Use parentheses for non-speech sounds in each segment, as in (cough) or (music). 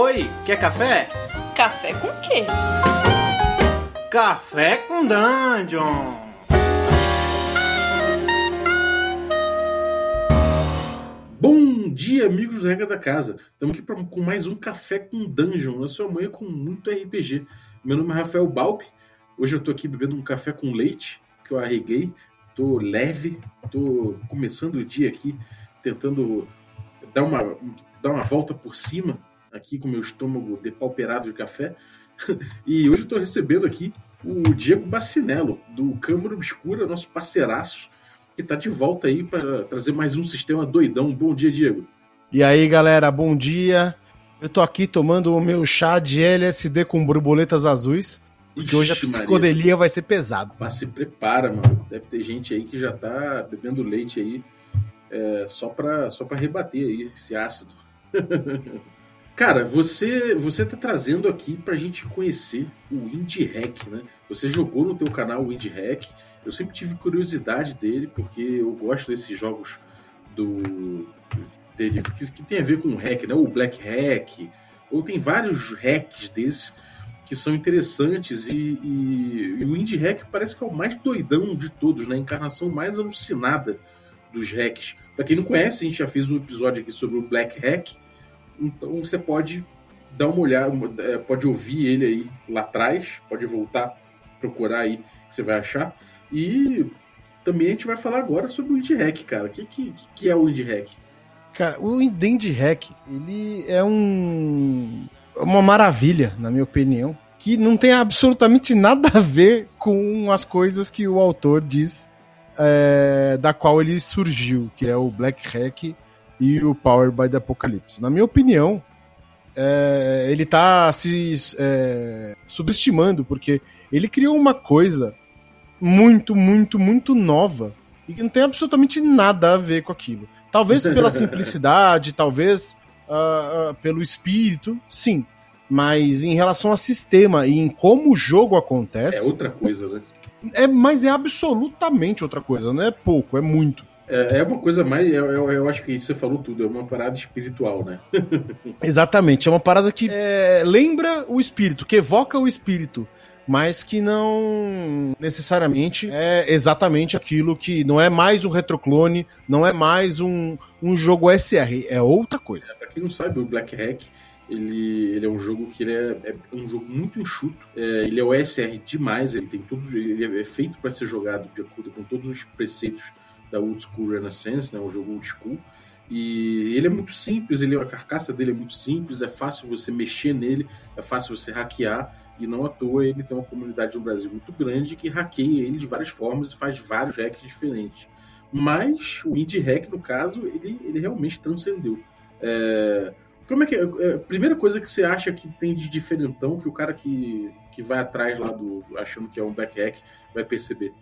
Oi, quer café? Café com quê? Café com Dungeon! Bom dia, amigos do Regra da Casa. Estamos aqui pra, com mais um Café com Dungeon. Eu sou a manhã com muito RPG. Meu nome é Rafael Balp. Hoje eu tô aqui bebendo um café com leite, que eu arreguei. Tô leve, tô começando o dia aqui, tentando dar uma, dar uma volta por cima, aqui com meu estômago depauperado de café. (laughs) E hoje eu tô recebendo aqui o Diego Bacinello, do Câmara Obscura, nosso parceiraço, que tá de volta aí para trazer mais um sistema doidão. Bom dia, Diego. E aí, galera, bom dia. Eu tô aqui tomando o meu chá de LSD com borboletas azuis. Porque hoje a Ixi, Maria. psicodelia vai ser pesado. Mas se prepara, mano. Deve ter gente aí que já tá bebendo leite aí é, só, pra, só pra rebater aí esse ácido. (laughs) Cara, você você tá trazendo aqui pra gente conhecer o Indie Hack, né? Você jogou no teu canal o Indie Hack. Eu sempre tive curiosidade dele, porque eu gosto desses jogos do dele que, que tem a ver com hack, né? O Black Hack, ou tem vários hacks desses que são interessantes e, e- e o Indie Hack parece que é o mais doidão de todos, né? A encarnação mais alucinada dos hacks. Pra quem não conhece, a gente já fez um episódio aqui sobre o Black Hack, então você pode dar uma olhada, é, pode ouvir ele aí lá atrás, pode voltar, procurar aí você vai achar. E também a gente vai falar agora sobre o Indie Hack, cara. O que, que, que é o Indie Hack? Cara, o Indie Hack, ele é um. uma maravilha, na minha opinião, que não tem absolutamente nada a ver com as coisas que o autor diz é, da qual ele surgiu, que é o Black Hack e o Power by the Apocalypse. Na minha opinião, é, ele tá se é, subestimando, porque ele criou uma coisa muito, muito, muito nova e que não tem absolutamente nada a ver com aquilo. Talvez (laughs) pela simplicidade, talvez ah, ah, pelo espírito, sim. Mas em relação a sistema e em como o jogo É acontece, outra coisa, né? é, mas é absolutamente outra coisa, não é pouco, é muito. É, é uma coisa mais. Eu, eu, eu acho que você falou tudo, é uma parada espiritual, né? (laughs) Exatamente, é uma parada que é, lembra o espírito, que evoca o espírito, mas que não necessariamente é exatamente aquilo que não é mais um retroclone, não é mais um, um jogo SR, é outra coisa. Pra quem não sabe, o Black Hack. Ele, ele é um jogo que ele é, é um jogo muito enxuto. É, ele é OSR demais. Ele tem todos. Ele é feito para ser jogado de acordo com todos os preceitos da Old School Renaissance, né? O jogo Old School. E ele é muito simples. Ele, a carcaça dele é muito simples. É fácil você mexer nele. É fácil você hackear. E não à toa ele tem uma comunidade no Brasil muito grande que hackeia ele de várias formas e faz vários hacks diferentes. Mas o Indie Hack, no caso, ele, ele realmente transcendeu. É, como é que é? é, a primeira coisa que você acha que tem de diferentão que o cara que, que vai atrás lá do achando que é um back hack vai perceber?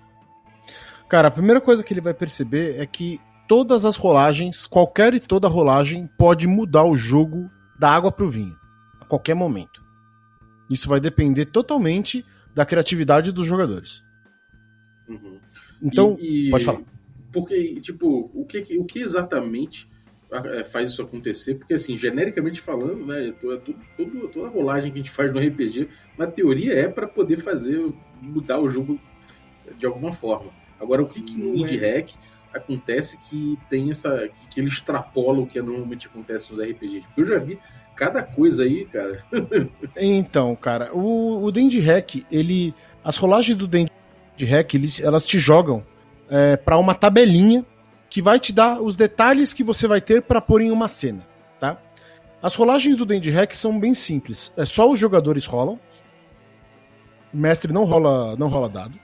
Cara, a primeira coisa que ele vai perceber é que todas as rolagens, qualquer e toda rolagem, pode mudar o jogo da água pro vinho, a qualquer momento. Isso vai depender totalmente da criatividade dos jogadores. Uhum. Então, E- e- pode falar. Porque, tipo, o que, o que exatamente é, faz isso acontecer? Porque, assim, genericamente falando, né, to- to- todo- toda rolagem que a gente faz no RPG, na teoria é para poder fazer mudar o jogo de alguma forma. Agora, o que, que no Indie Hack acontece que tem essa. que, ele extrapola o que normalmente acontece nos RPGs? Porque eu já vi cada coisa aí, cara. (laughs) Então, cara, o, o Dandy Hack, ele. As rolagens do Dandy Hack, eles, elas te jogam é, para uma tabelinha que vai te dar os detalhes que você vai ter para pôr em uma cena, tá? As rolagens do Dandy Hack são bem simples. É só os jogadores rolam. O mestre não rola, não rola dado.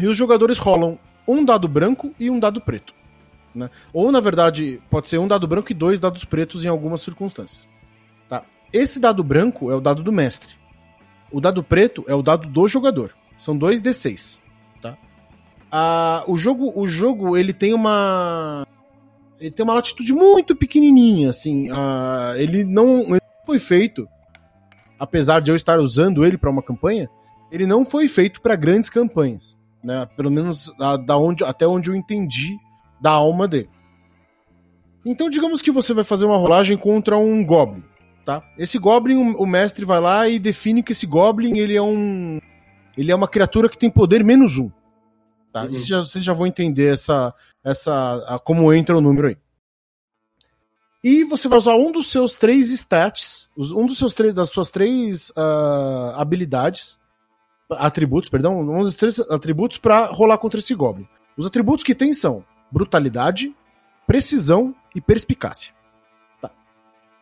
E os jogadores rolam um dado branco e um dado preto. Né? Ou, na verdade, pode ser um dado branco e dois dados pretos em algumas circunstâncias. Tá? Esse dado branco é o dado do mestre. O dado preto é o dado do jogador. São dois D6. Tá? Ah, o jogo, o jogo ele tem uma ele tem uma latitude muito pequenininha, assim. ah, ele não ele não foi feito, apesar de eu estar usando ele para uma campanha, ele não foi feito para grandes campanhas, né? Pelo menos ah, da onde, até onde eu entendi da alma dele. Então, digamos que você vai fazer uma rolagem contra um Goblin, tá? Esse Goblin, o mestre vai lá e define que esse Goblin, ele é um... Ele é uma criatura que tem poder menos um. Tá? Uhum. Isso já, vocês já vão entender essa, essa, a- como entra o número aí. E você vai usar um dos seus três stats, um dos seus três, das suas três ah, habilidades, atributos, perdão, dos três atributos para rolar contra esse Goblin. Os atributos que tem são brutalidade, precisão e perspicácia. Tá.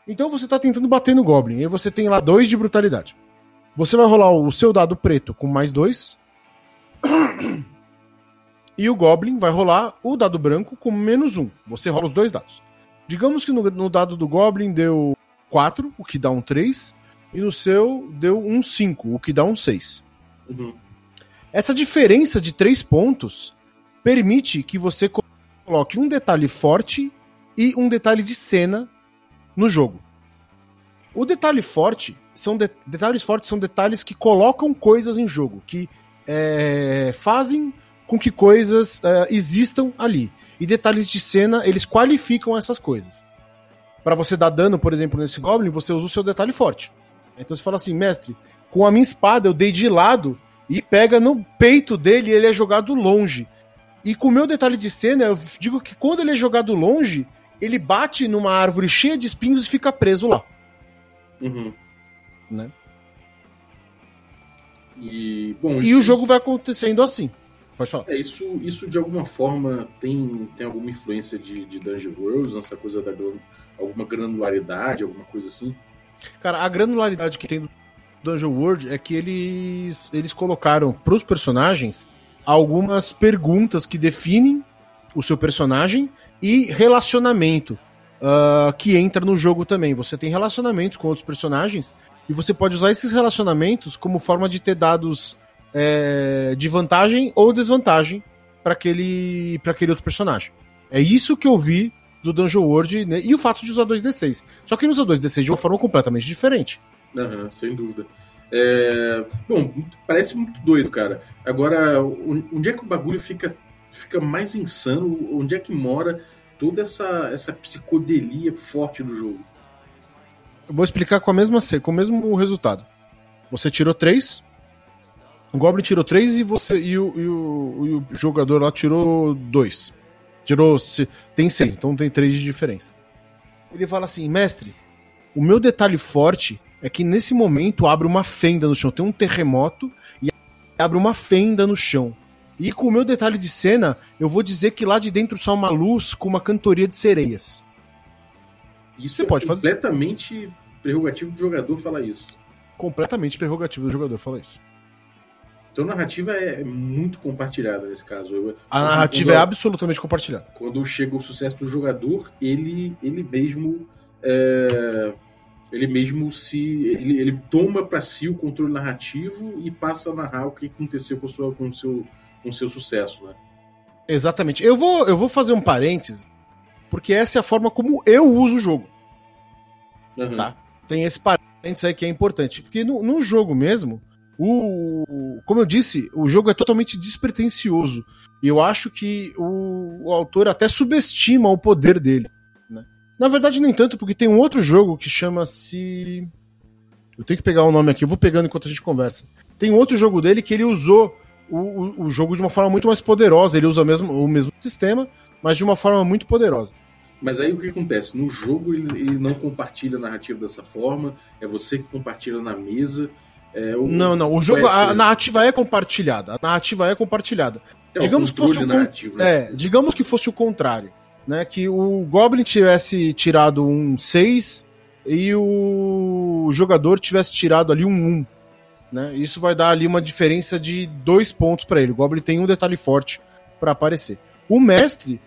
Então você tá tentando bater no Goblin, e você tem lá dois de brutalidade. Você vai rolar o seu dado preto com mais dois. E o Goblin vai rolar o dado branco com menos um. Você rola os dois dados. Digamos que no, no dado do Goblin deu 4, o que dá um 3. E no seu deu um 5, o que dá um 6. Uhum. Essa diferença de 3 pontos permite que você co- coloque um detalhe forte e um detalhe de cena no jogo. O detalhe forte são de- detalhes fortes são detalhes que colocam coisas em jogo, que é, fazem com que coisas é, existam ali. E detalhes de cena, eles qualificam essas coisas. Pra você dar dano, por exemplo, nesse Goblin, você usa o seu detalhe forte. Então você fala assim, mestre, com a minha espada eu dei de lado e pega no peito dele e ele é jogado longe. E com o meu detalhe de cena, eu digo que quando ele é jogado longe, ele bate numa árvore cheia de espinhos e fica preso lá. Uhum. Né? E, bom, E isso- o jogo vai acontecendo assim. Pode falar. É, isso, isso de alguma forma tem, tem alguma influência de, de Dungeon Worlds, essa coisa da alguma granularidade, alguma coisa assim? Cara, a granularidade que tem Dungeon World é que eles, eles colocaram pros personagens algumas perguntas que definem o seu personagem e relacionamento ah, que entra no jogo também. Você tem relacionamentos com outros personagens e você pode usar esses relacionamentos como forma de ter dados é, de vantagem ou desvantagem para aquele, aquele outro personagem. É isso que eu vi do Dungeon World né? e o fato de usar 2D6. Só que ele usa 2D6 de uma forma completamente diferente. Aham, sem dúvida. É, Bom, parece muito doido, cara. Agora, on- onde é que o bagulho fica, fica mais insano? Onde é que mora toda essa, essa psicodelia forte do jogo? Eu vou explicar com a mesma com o mesmo resultado. Você tirou 3, o Goblin tirou 3 e você e o, e o, e o jogador lá tirou 2. Tirou. se- Tem 6, então tem 3 de diferença. Ele fala assim, mestre, o meu detalhe forte é que nesse momento abre uma fenda no chão. Tem um terremoto e abre uma fenda no chão. E com o meu detalhe de cena, eu vou dizer que lá de dentro só uma luz com uma cantoria de sereias. Isso Você é pode fazer. completamente prerrogativo do jogador falar isso. Completamente prerrogativo do jogador falar isso. Então a narrativa é muito compartilhada nesse caso. Eu- A narrativa quando- é absolutamente compartilhada. quando chega o sucesso do jogador, ele, ele mesmo é, ele mesmo se ele, ele toma para si o controle narrativo e passa a narrar o que aconteceu com o seu, com seu, com seu sucesso, né? Exatamente. Eu vou, eu vou fazer um parênteses, porque essa é a forma como eu uso o jogo. Aham. Tá. Tem esse parênteses aí que é importante. Porque no, no jogo mesmo, o, como eu disse, o jogo é totalmente despretensioso. E eu acho que o, o autor até subestima o poder dele. Né? Na verdade, nem tanto, porque tem um outro jogo que chama-se. Eu tenho que pegar o nome aqui, eu vou pegando enquanto a gente conversa. Tem outro jogo dele que ele usou o, o, o jogo de uma forma muito mais poderosa. Ele usa o mesmo, o mesmo sistema, mas de uma forma muito poderosa. Mas aí o que acontece? No jogo ele, não compartilha a narrativa dessa forma, é você que compartilha na mesa. É, o, Não, não. O jogo, a diferença? narrativa é compartilhada. A narrativa é compartilhada. é digamos que fosse o con- né? É, digamos que fosse o contrário, né? Que o Goblin tivesse tirado um 6 e o jogador tivesse tirado ali um 1, né? Isso vai dar ali uma diferença de dois pontos pra ele. O Goblin tem um detalhe forte pra aparecer. O mestre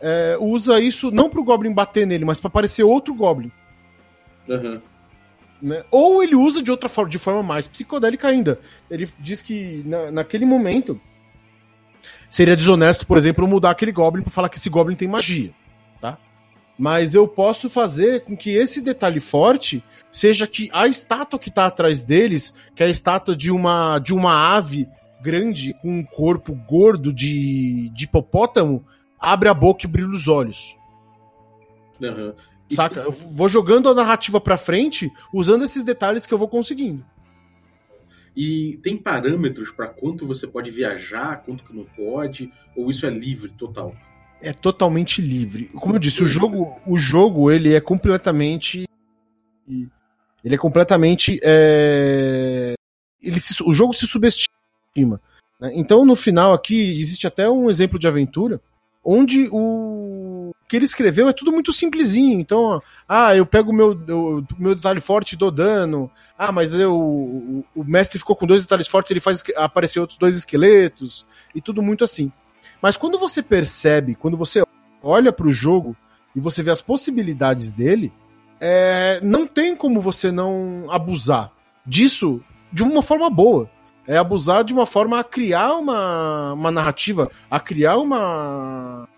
é, usa isso não pro Goblin bater nele, mas pra aparecer outro Goblin. Aham. né? Ou ele usa de outra forma, de forma mais psicodélica ainda. Ele diz que na, naquele momento seria desonesto, por exemplo, mudar aquele Goblin pra falar que esse Goblin tem magia, tá? Mas eu posso fazer com que esse detalhe forte seja que a estátua que tá atrás deles, que é a estátua de uma, de uma ave grande com um corpo gordo de, de hipopótamo, abre a boca e brilha os olhos. E- Saca? Eu vou jogando a narrativa pra frente usando esses detalhes que eu vou conseguindo. E tem parâmetros para quanto você pode viajar, quanto que não pode, ou isso é livre total? É totalmente livre. Como eu disse, o jogo, o jogo ele é completamente. Ele é completamente. é, Ele se- o jogo se subestima. né? Então, no final aqui, existe até um exemplo de aventura onde o o que ele escreveu é tudo muito simplesinho. Então, ah, eu pego o meu, o meu detalhe forte e dou dano. Ah, mas eu, o, o mestre ficou com dois detalhes fortes, ele faz aparecer outros dois esqueletos. E tudo muito assim. Mas quando você percebe, quando você olha pro jogo e você vê as possibilidades dele, é, não tem como você não abusar disso de uma forma boa. É abusar de uma forma a criar uma, uma narrativa, a criar uma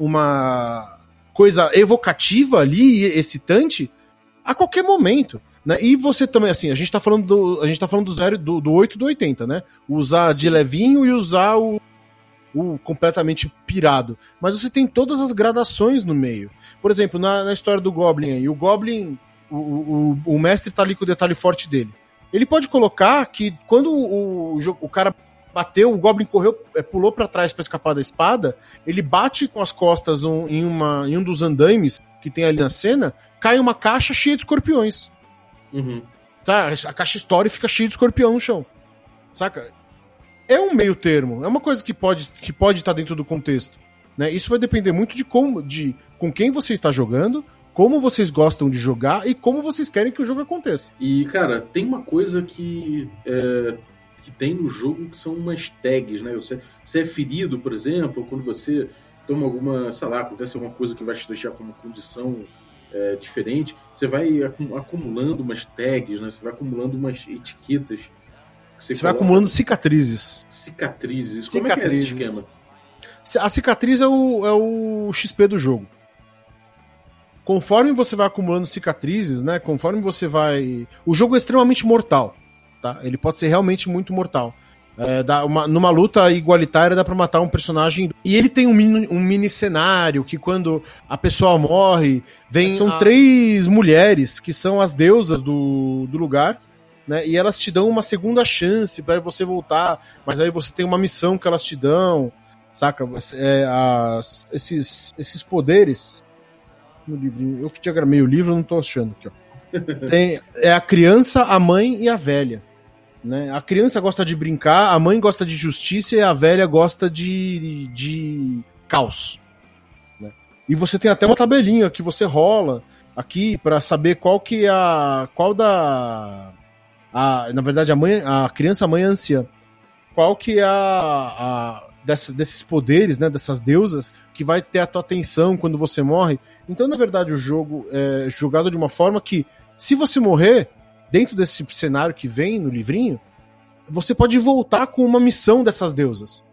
uma coisa evocativa ali, e excitante, a qualquer momento. Né? E você também, assim, a gente tá falando do, a gente tá falando do, zero, do, do 8 e do 80, né? Usar de Sim. levinho e usar o, o completamente pirado. Mas você tem todas as gradações no meio. Por exemplo, na, na história do Goblin aí, o Goblin, o, o, o mestre tá ali com o detalhe forte dele. Ele pode colocar que quando o, o, o cara bateu, o Goblin correu, é, pulou pra trás pra escapar da espada, ele bate com as costas um- em, uma, em um dos andaimes que tem ali na cena, cai uma caixa cheia de escorpiões. Uhum. Tá? A caixa estoura e fica cheia de escorpião no chão. Saca? É um meio termo. É uma coisa que pode que pode estar dentro do contexto. Né? Isso vai depender muito de como, de com quem você está jogando, como vocês gostam de jogar e como vocês querem que o jogo aconteça. E, cara, tem uma coisa que, é, que tem no jogo que são umas tags, né? Você, você é ferido, por exemplo, quando você toma alguma, sei lá, acontece alguma coisa que vai te deixar com uma condição é, diferente, você vai acu- acumulando umas tags, né? Você vai acumulando umas etiquetas. que Você, vai acumulando cicatrizes. cicatrizes. Como é que é esse Cicatrizes. esquema? A cicatriz é o, é o XP do jogo. Conforme você vai acumulando cicatrizes, né? Conforme você vai. O jogo é extremamente mortal. Tá? Ele pode ser realmente muito mortal. É, dá uma- numa luta igualitária dá pra matar um personagem. E ele tem um mini, um mini cenário que quando a pessoa morre, vem. São a- três mulheres que são as deusas do, do lugar. Né? E elas te dão uma segunda chance para você voltar. Mas aí você tem uma missão que elas te dão. Saca? É, as- esses, esses poderes. No livrinho, eu que diagramei o livro, não tô achando aqui, ó. (laughs) Tem, é a criança, a mãe e a velha. Né? A criança gosta de brincar, a mãe gosta de justiça e a velha gosta de, de caos. né? E você tem até uma tabelinha que você rola aqui pra saber qual que é a. Qual da. A, na verdade, a mãe, a criança, a mãe é anciã. Qual que é a, a dessas, desses poderes, né, dessas deusas, que vai ter a tua atenção quando você morre. Então, na verdade, o jogo é jogado de uma forma que, se você morrer, dentro desse cenário que vem no livrinho, você pode voltar com uma missão dessas deusas.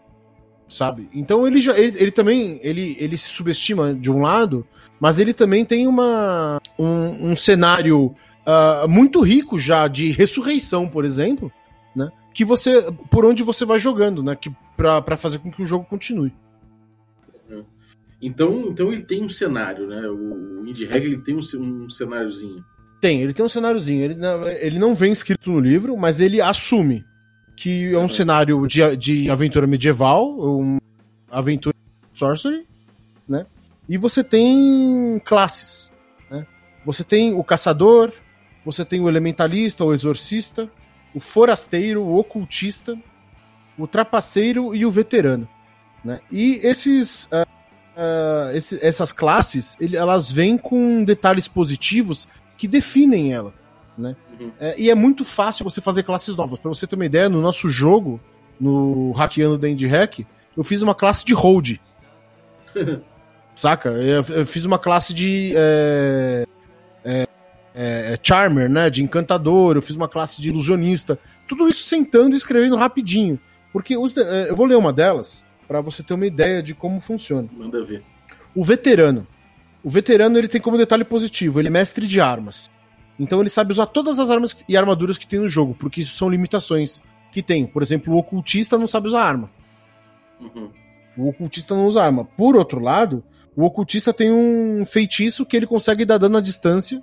Sabe? Então ele, já, ele, ele também ele, ele se subestima de um lado, mas ele também tem uma, um, um cenário ah, muito rico já de ressurreição, por exemplo, né? Que você. Por onde você vai jogando, né? Que, pra fazer com que o jogo continue. Então, então ele tem um cenário, né? O, o Indie Reg ele tem um, um cenáriozinho. Tem, ele tem um cenáriozinho. Ele não, ele não vem escrito no livro, mas ele assume que é um cenário de, de aventura medieval, um aventura sorcery, né? E você tem classes, né? Você tem o caçador, você tem o elementalista, o exorcista, o forasteiro, o ocultista, o trapaceiro e o veterano, né? E esses ah, ah, esse- essas classes, ele- elas vêm com detalhes positivos que definem ela. Né? Uhum. É, e é muito fácil você fazer classes novas. Pra você ter uma ideia, no nosso jogo, no Hackeando da Indie Hack, eu fiz uma classe de hold. (laughs) Saca? Eu, eu fiz uma classe de. é, é, é, Charmer, né? De encantador, eu fiz uma classe de ilusionista. Tudo isso sentando e escrevendo rapidinho. Porque os é, eu vou ler uma delas pra você ter uma ideia de como funciona. Manda ver. O veterano. O veterano ele tem como detalhe positivo, ele é mestre de armas. Então ele sabe usar todas as armas e armaduras que tem no jogo, porque isso são limitações que tem. Por exemplo, o ocultista não sabe usar arma. Uhum. O ocultista não usa arma. Por outro lado, o ocultista tem um feitiço que ele consegue dar dano à distância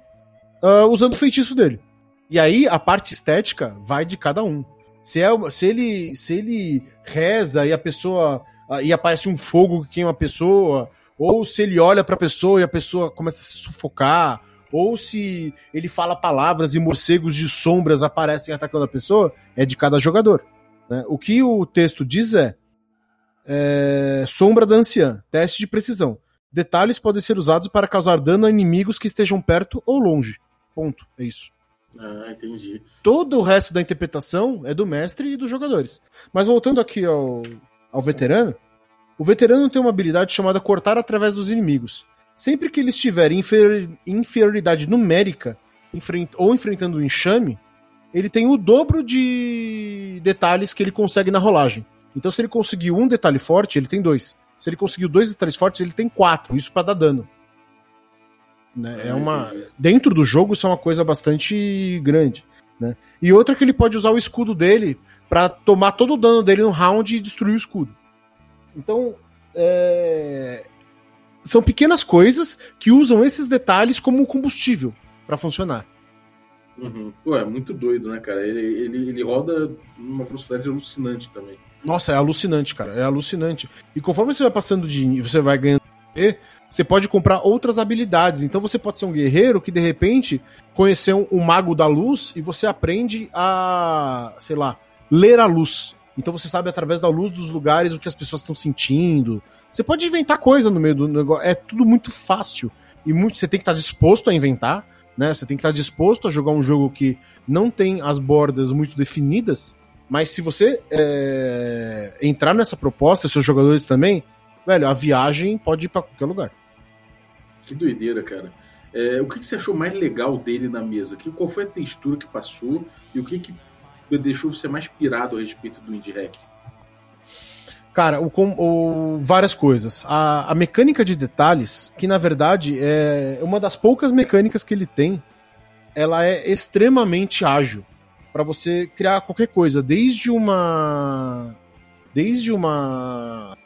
uh, usando o feitiço dele. E aí a parte estética vai de cada um. Se, é, se, ele, se ele reza e a pessoa. Uh, e aparece um fogo que queima a pessoa, ou se ele olha para a pessoa e a pessoa começa a se sufocar, ou se ele fala palavras e morcegos de sombras aparecem atacando a pessoa, é de cada jogador. Né? O que o texto diz é, é sombra da anciã, teste de precisão. Detalhes podem ser usados para causar dano a inimigos que estejam perto ou longe. Ponto. É isso. Ah, entendi. Todo o resto da interpretação é do mestre e dos jogadores. Mas voltando aqui ao, ao veterano, o veterano tem uma habilidade chamada cortar através dos inimigos. Sempre que ele estiver em inferioridade numérica enfrent ou enfrentando um enxame, ele tem o dobro de detalhes que ele consegue na rolagem. Então, se ele conseguiu um detalhe forte, ele tem dois. Se ele conseguiu dois detalhes fortes, ele tem quatro. Isso para dar dano. Né? É uma dentro do jogo isso é uma coisa bastante grande, né? E outra que ele pode usar o escudo dele para tomar todo o dano dele no round e destruir o escudo. Então, é... são pequenas coisas que usam esses detalhes como combustível para funcionar. Uhum. Pô, é muito doido, né, cara? Ele, ele, ele roda numa velocidade alucinante também. Nossa, é alucinante, cara. É alucinante. E conforme você vai passando de. Você vai ganhando. Você pode comprar outras habilidades. Então você pode ser um guerreiro que de repente conheceu um mago da luz e você aprende a, sei lá, ler a luz. Então você sabe através da luz dos lugares o que as pessoas estão sentindo. Você pode inventar coisa no meio do negócio. É tudo muito fácil. E muito, você tem que estar disposto a inventar, né? Você tem que estar disposto a jogar um jogo que não tem as bordas muito definidas mas se você é, entrar nessa proposta, seus jogadores também, velho, a viagem pode ir para qualquer lugar. Que doideira, cara. É, o que, que, você achou mais legal dele na mesa? Que, qual foi a textura que passou e o que, que deixou você mais pirado a respeito do Indie Hack? Cara, o, o, várias coisas. A, a, mecânica de detalhes, que na verdade é uma das poucas mecânicas que ele tem, ela é extremamente ágil para você criar qualquer coisa, desde uma desde uma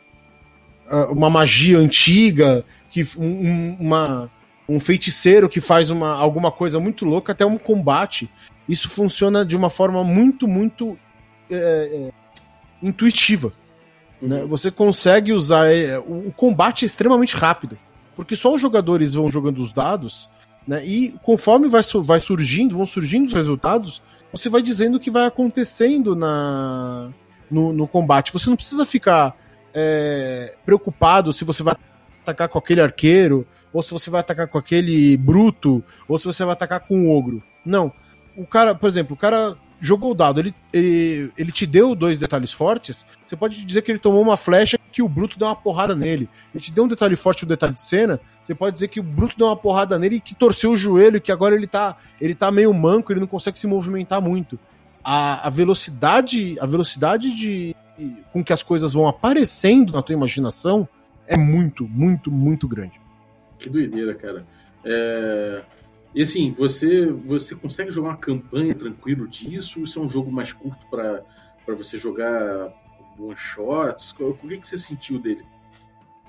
ah, uma magia antiga, que um, uma um feiticeiro que faz uma, alguma coisa muito louca até um combate. Isso funciona de uma forma muito, muito é, é, intuitiva. Né? Uhum. Né? Você consegue usar. É, o combate é extremamente rápido. Porque só os jogadores vão jogando os dados, né? E conforme vai, vai surgindo, vão surgindo os resultados, você vai dizendo o que vai acontecendo na, no, no combate. Você não precisa ficar é, preocupado se você vai atacar com aquele arqueiro, ou se você vai atacar com aquele bruto, ou se você vai atacar com o ogro. Não. O cara, por exemplo, o cara jogou o dado, ele, ele, ele te deu dois detalhes fortes, você pode dizer que ele tomou uma flecha que o Bruto deu uma porrada nele. Ele te deu um detalhe forte, um detalhe de cena, você pode dizer que o Bruto deu uma porrada nele e que torceu o joelho, que agora ele tá, ele tá meio manco, ele não consegue se movimentar muito. A, a velocidade, a velocidade de com que as coisas vão aparecendo na tua imaginação é muito, muito, muito grande. Que doideira, cara. É... E assim, você, você consegue jogar uma campanha tranquilo disso? Isso é um jogo mais curto para você jogar one shots? O que, que você sentiu dele?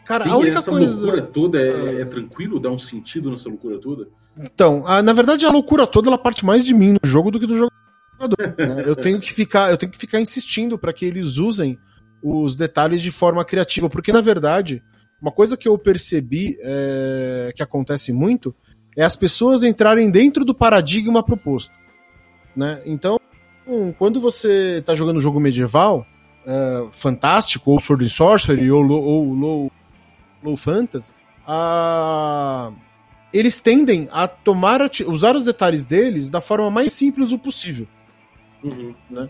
Cara, Tem a única essa coisa... loucura toda é, é, tranquilo? Dá um sentido nessa loucura toda? Então, a, na verdade a loucura toda ela parte mais de mim no jogo do que do jogador. Né? (laughs) eu tenho que ficar, eu tenho que ficar insistindo para que eles usem os detalhes de forma criativa, porque na verdade uma coisa que eu percebi é, que acontece muito é as pessoas entrarem dentro do paradigma proposto. Né? Então, quando você está jogando um jogo medieval, é, fantástico, ou Sword and Sorcery, ou Low, ou low, low Fantasy, a... eles tendem a tomar, usar os detalhes deles da forma mais simples o possível. Uhum. Né?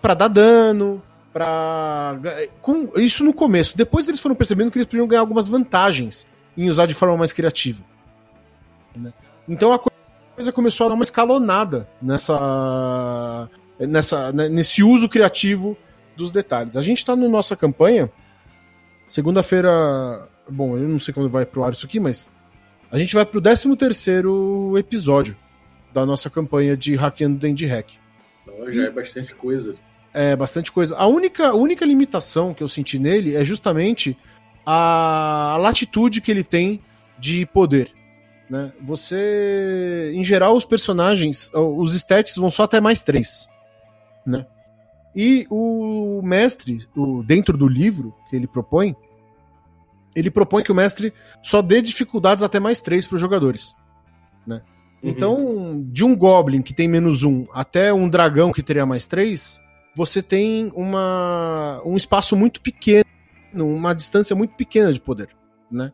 Para dar dano, para com isso no começo. Depois eles foram percebendo que eles podiam ganhar algumas vantagens em usar de forma mais criativa. Né? Então a coisa começou a dar uma escalonada nessa, nessa, né, nesse uso criativo dos detalhes. A gente está na nossa campanha, segunda-feira. Bom, eu não sei quando vai pro ar isso aqui, mas a gente vai pro 13 terceiro episódio da nossa campanha de Hackeando Dandy Hack. Então, já é bastante coisa. É, bastante coisa. A única, única limitação que eu senti nele é justamente a latitude que ele tem de poder. Né? Você, em geral, os personagens, os stats vão só até mais três, né? E o mestre, o, dentro do livro que ele propõe, ele propõe que o mestre só dê dificuldades até mais três para os jogadores, né? Uhum. Então, de um Goblin que tem menos um até um dragão que teria mais três, você tem uma, um espaço muito pequeno, uma distância muito pequena de poder, né?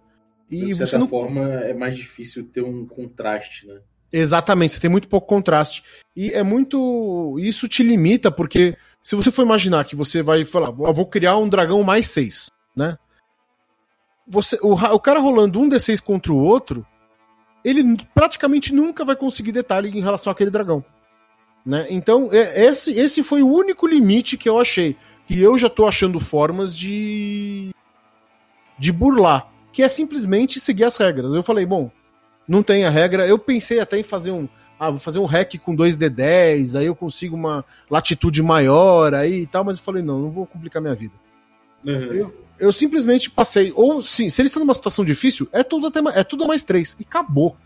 E de certa não... forma é mais difícil ter um contraste, né? Exatamente, você tem muito pouco contraste. E é muito. Isso te limita, porque se você for imaginar que você vai falar, vou criar um dragão mais seis, né? Você, o, o cara rolando um D6 contra o outro, ele praticamente nunca vai conseguir detalhe em relação àquele dragão. Né? Então, é, esse, esse foi o único limite que eu achei. Que eu já tô achando formas de. de burlar. Que é simplesmente seguir as regras. Eu falei, bom, não tem a regra. Eu pensei até em fazer um. Ah, vou fazer um hack com 2D10, aí eu consigo uma latitude maior aí e tal, mas eu falei, não, não vou complicar minha vida. Uhum. Eu, eu, simplesmente passei. Ou sim, se eles estão numa situação difícil, é tudo até é tudo a mais três. E acabou.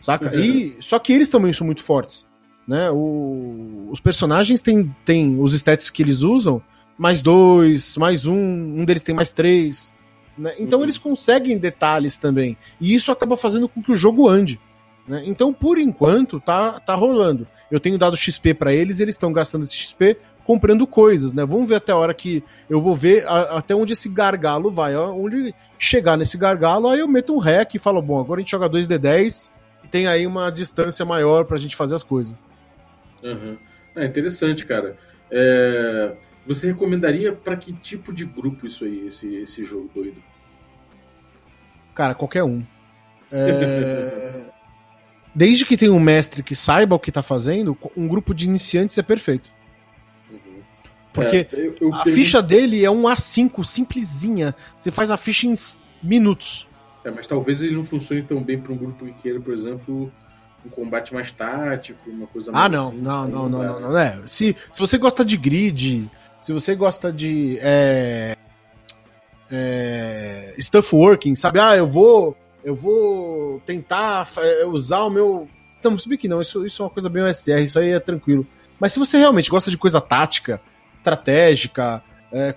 Saca? Uhum. E, só que eles também são muito fortes. Né? O, os personagens têm, têm os stats que eles usam, mais dois, mais um, um deles tem mais três. Né? Então uhum. eles conseguem detalhes também. E isso acaba fazendo com que o jogo ande. Né? Então, por enquanto, tá, tá rolando. Eu tenho dado XP para eles, eles estão gastando esse XP comprando coisas, né? Vamos ver até a hora que eu vou ver a, até onde esse gargalo vai. Onde chegar nesse gargalo, aí eu meto um hack e falo, bom, agora a gente joga 2D10 e tem aí uma distância maior pra gente fazer as coisas. Uhum. É interessante, cara. É... Você recomendaria para que tipo de grupo isso aí, esse, esse jogo doido? Cara, qualquer um. É... (laughs) Desde que tenha um mestre que saiba o que tá fazendo, um grupo de iniciantes é perfeito. Uhum. Porque é, eu, eu a ficha dele é um A5, simplesinha. Você faz a ficha em minutos. É, mas talvez ele não funcione tão bem para um grupo que queira, por exemplo, um combate mais tático, uma coisa ah, mais. Ah, não, assim, não, não, não, não, não, é. Se, se você gosta de grid, se você gosta de. É, é, stuff working, sabe? Ah, eu vou. Eu vou tentar é, usar o meu. Não, se bem que não, isso, isso é uma coisa bem OSR, isso aí é tranquilo. Mas se você realmente gosta de coisa tática, estratégica, é,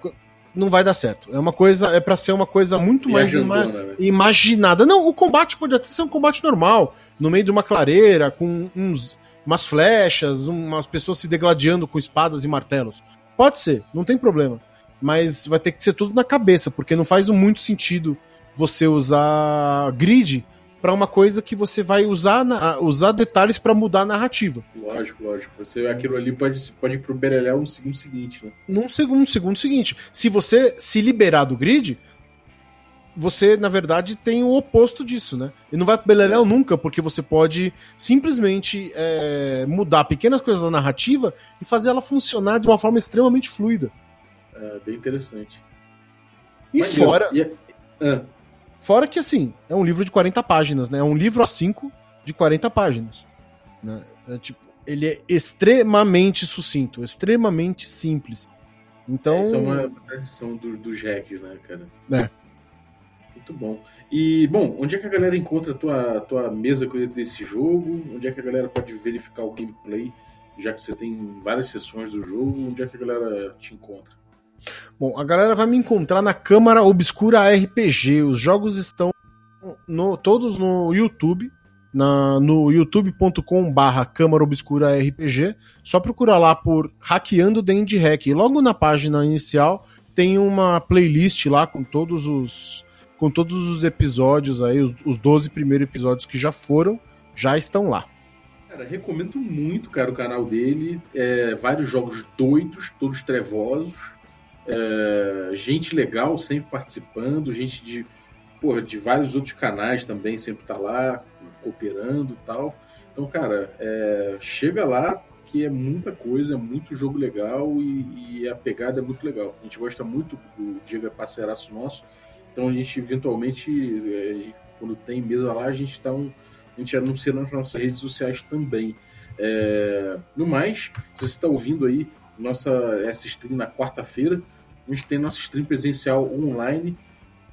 não vai dar certo. É uma coisa, é para ser uma coisa muito mais ima né? imaginada. Não, o combate pode até ser um combate normal no meio de uma clareira, com uns, umas flechas, umas pessoas se degladiando com espadas e martelos. Pode ser, não tem problema. Mas vai ter que ser tudo na cabeça, porque não faz muito sentido você usar grid para uma coisa que você vai usar, na, usar detalhes para mudar a narrativa. Lógico, lógico. Você, aquilo ali pode, pode ir pro Bereléu no segundo seguinte, né? Num segundo, segundo seguinte. Se você se liberar do grid, você, na verdade, tem o oposto disso, né? E não vai pro Beleléu nunca, porque você pode simplesmente é, mudar pequenas coisas da narrativa e fazer ela funcionar de uma forma extremamente fluida. É, bem interessante. E Mas fora. Eu, ah. Fora que, assim, é um livro de 40 páginas, né? É um livro a 5 de 40 páginas. Né? É, tipo, ele é extremamente sucinto, extremamente simples. Então. É, isso é uma tradição dos do hacks, né, cara? É. Muito bom. E, bom, onde é que a galera encontra a tua, tua mesa desse jogo? Onde é que a galera pode verificar o gameplay, já que você tem várias sessões do jogo? Onde é que a galera te encontra? Bom, a galera vai me encontrar na Câmara Obscura RPG. Os jogos estão no, todos no YouTube, na, no youtube.com barra Câmara Obscura RPG. Só procurar lá por Hackeando Dandy Hack. logo na página inicial tem uma playlist lá com todos os com todos os episódios aí, os, os 12 primeiros episódios que já foram, já estão lá. Cara, recomendo muito, cara, o canal dele. É, vários jogos doidos, todos trevosos. É, gente legal sempre participando, gente de, porra, de vários outros canais também sempre tá lá, cooperando e tal. Então, cara, é, chega lá que é muita coisa, é muito jogo legal e, e, a pegada é muito legal. A gente gosta muito do Diego Parceiraço nosso então a gente eventualmente, eh, a gente, quando tem mesa lá, a gente está um, a gente anuncia nas nossas redes sociais também. É, no mais, se você está ouvindo aí nossa essa stream na quarta-feira, a gente tem nossa stream presencial online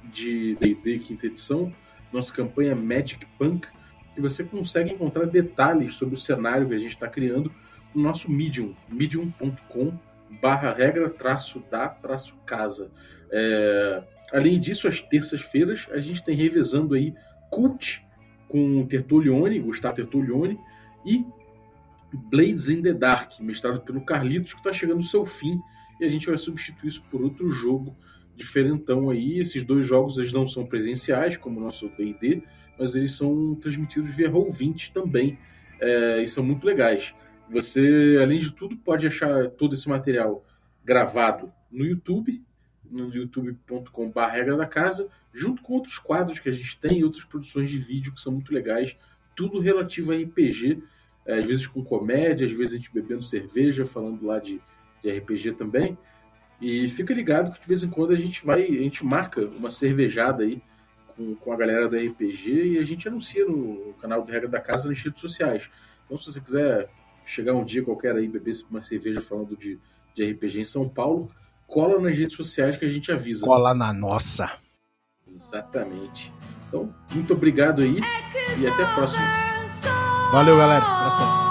de D&D quinta edição, nossa campanha Magic Punk, e você consegue encontrar detalhes sobre o cenário que a gente está criando no nosso Medium, medium.com barra regra traço da traço casa. É... Além disso, às terças-feiras, a gente tem revezando aí Cult com Tertulione, Gustavo Tertulione, e Blades in the Dark, mestrado pelo Carlitos, que está chegando ao seu fim, e a gente vai substituir isso por outro jogo diferentão aí. Esses dois jogos eles não são presenciais, como o nosso D&D, mas eles são transmitidos via Roll20 também, é, e são muito legais. Você, além de tudo, pode achar todo esse material gravado no YouTube, no youtube.com.br regra da casa, junto com outros quadros que a gente tem outras produções de vídeo que são muito legais, tudo relativo a RPG, é, às vezes com comédia, às vezes a gente bebendo cerveja, falando lá de, de RPG também. E fica ligado que de vez em quando a gente vai, a gente marca uma cervejada aí com, com a galera da RPG e a gente anuncia no canal do Regra da Casa nas redes sociais. Então, se você quiser chegar um dia qualquer aí, beber uma cerveja falando de, de RPG em São Paulo, cola nas redes sociais que a gente avisa. Cola na nossa. Exatamente. Então, muito obrigado aí e até a próxima. Valeu, galera. Abração.